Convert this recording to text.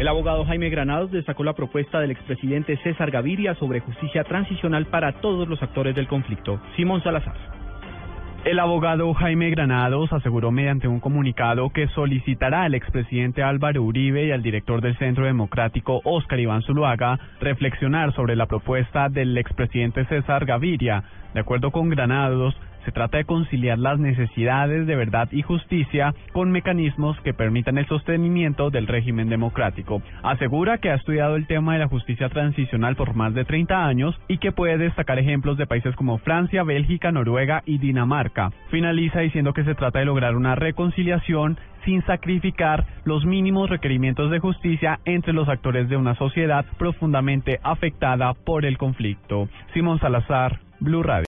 El abogado Jaime Granados destacó la propuesta del expresidente César Gaviria sobre justicia transicional para todos los actores del conflicto. Simón Salazar. El abogado Jaime Granados aseguró mediante un comunicado que solicitará al expresidente Álvaro Uribe y al director del Centro Democrático Óscar Iván Zuluaga reflexionar sobre la propuesta del expresidente César Gaviria. De acuerdo con Granados, se trata de conciliar las necesidades de verdad y justicia con mecanismos que permitan el sostenimiento del régimen democrático. Asegura que ha estudiado el tema de la justicia transicional por más de 30 años y que puede destacar ejemplos de países como Francia, Bélgica, Noruega y Dinamarca. Finaliza diciendo que se trata de lograr una reconciliación sin sacrificar los mínimos requerimientos de justicia entre los actores de una sociedad profundamente afectada por el conflicto. Simón Salazar, Blue Radio.